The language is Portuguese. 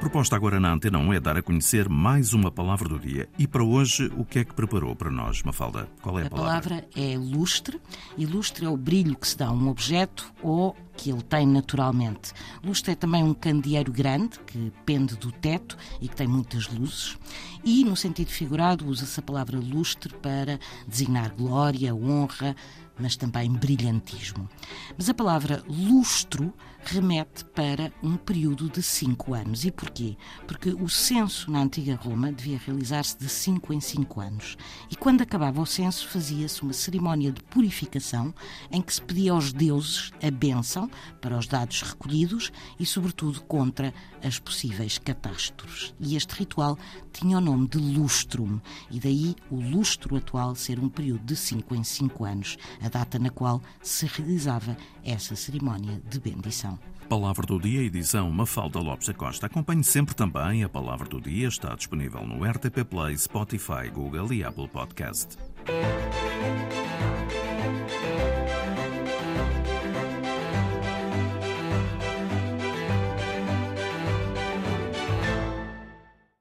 proposta agora na Antena 1 é dar a conhecer mais uma palavra do dia. E para hoje, o que é que preparou para nós, Mafalda? Qual é a, A palavra? palavra é lustre, e lustre é o brilho que se dá a um objeto ou que ele tem naturalmente. Lustre é também um candeeiro grande que pende do teto e que tem muitas luzes. E, no sentido figurado, usa-se a palavra lustre para designar glória, honra, mas também brilhantismo. Mas a palavra lustro remete para um período de cinco anos. E porquê? Porque o censo na antiga Roma devia realizar-se de cinco em cinco anos. E quando acabava o censo, fazia-se uma cerimónia de purificação em que se pedia aos deuses a bênção para os dados recolhidos e, sobretudo, contra as possíveis catástrofes. E este ritual tinha o nome de lustrum, e daí o lustro atual ser um período de cinco em cinco anos, a data na qual se realizava essa cerimónia de bendição. Palavra do Dia, edição Mafalda Lopes da Costa. Acompanhe sempre também a Palavra do Dia, está disponível no RTP Play, Spotify, Google e Apple Podcast.